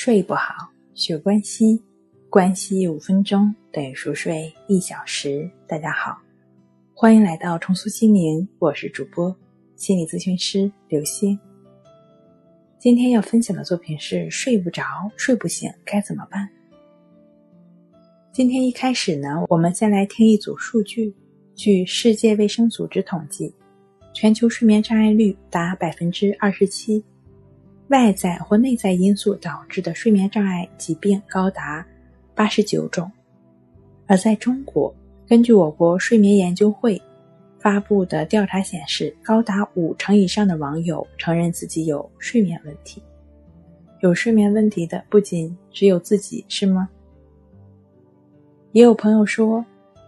睡不好，学关西，关西五分钟等于熟睡一小时。大家好，欢迎来到重塑心灵，我是主播心理咨询师刘星。今天要分享的作品是睡不着、睡不醒该怎么办？今天一开始呢，我们先来听一组数据。据世界卫生组织统计，全球睡眠障碍率达百分之二十七。外在或内在因素导致的睡眠障碍疾病高达八十九种，而在中国，根据我国睡眠研究会发布的调查显示，高达五成以上的网友承认自己有睡眠问题。有睡眠问题的不仅只有自己，是吗？也有朋友说，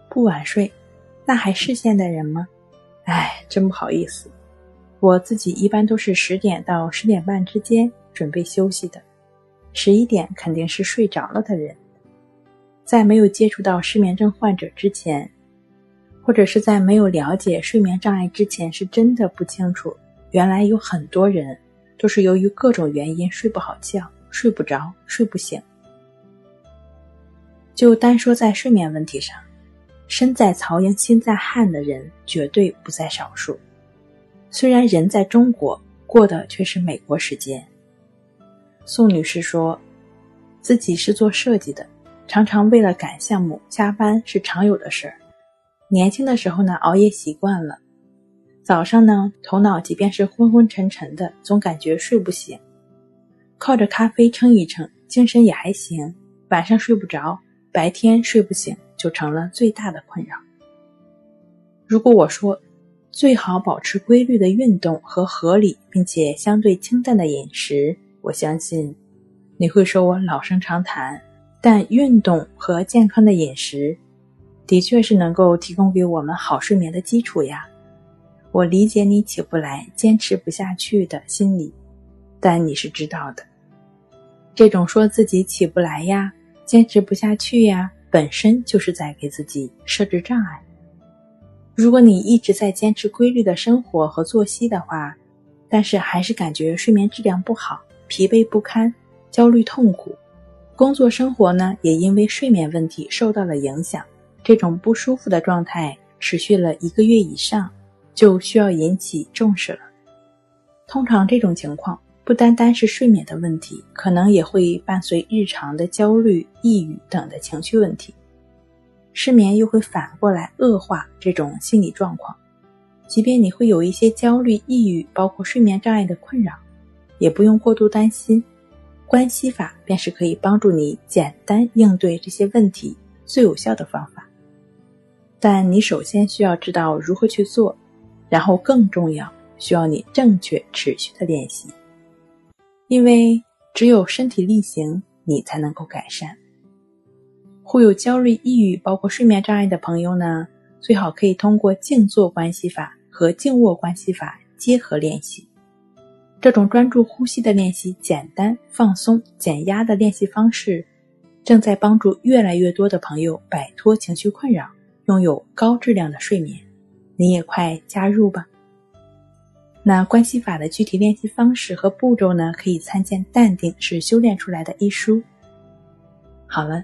不晚睡，那还是现代人吗？哎，真不好意思。我自己一般都是十点到十点半之间准备休息的，十一点肯定是睡着了的人。在没有接触到失眠症患者之前，或者是在没有了解睡眠障碍之前，是真的不清楚，原来有很多人都是由于各种原因睡不好觉、睡不着、睡不醒。就单说在睡眠问题上，身在曹营心在汉的人绝对不在少数。虽然人在中国过的却是美国时间。宋女士说，自己是做设计的，常常为了赶项目加班是常有的事儿。年轻的时候呢，熬夜习惯了，早上呢，头脑即便是昏昏沉沉的，总感觉睡不醒，靠着咖啡撑一撑，精神也还行。晚上睡不着，白天睡不醒，就成了最大的困扰。如果我说，最好保持规律的运动和合理并且相对清淡的饮食。我相信你会说我老生常谈，但运动和健康的饮食的确是能够提供给我们好睡眠的基础呀。我理解你起不来、坚持不下去的心理，但你是知道的，这种说自己起不来呀、坚持不下去呀，本身就是在给自己设置障碍。如果你一直在坚持规律的生活和作息的话，但是还是感觉睡眠质量不好、疲惫不堪、焦虑痛苦，工作生活呢也因为睡眠问题受到了影响，这种不舒服的状态持续了一个月以上，就需要引起重视了。通常这种情况不单单是睡眠的问题，可能也会伴随日常的焦虑、抑郁等的情绪问题。失眠又会反过来恶化这种心理状况，即便你会有一些焦虑、抑郁，包括睡眠障碍的困扰，也不用过度担心。关系法便是可以帮助你简单应对这些问题最有效的方法。但你首先需要知道如何去做，然后更重要，需要你正确持续的练习，因为只有身体力行，你才能够改善。会有焦虑、抑郁，包括睡眠障碍的朋友呢，最好可以通过静坐关系法和静卧关系法结合练习。这种专注呼吸的练习，简单、放松、减压的练习方式，正在帮助越来越多的朋友摆脱情绪困扰，拥有高质量的睡眠。你也快加入吧！那关系法的具体练习方式和步骤呢？可以参见《淡定是修炼出来的》一书。好了。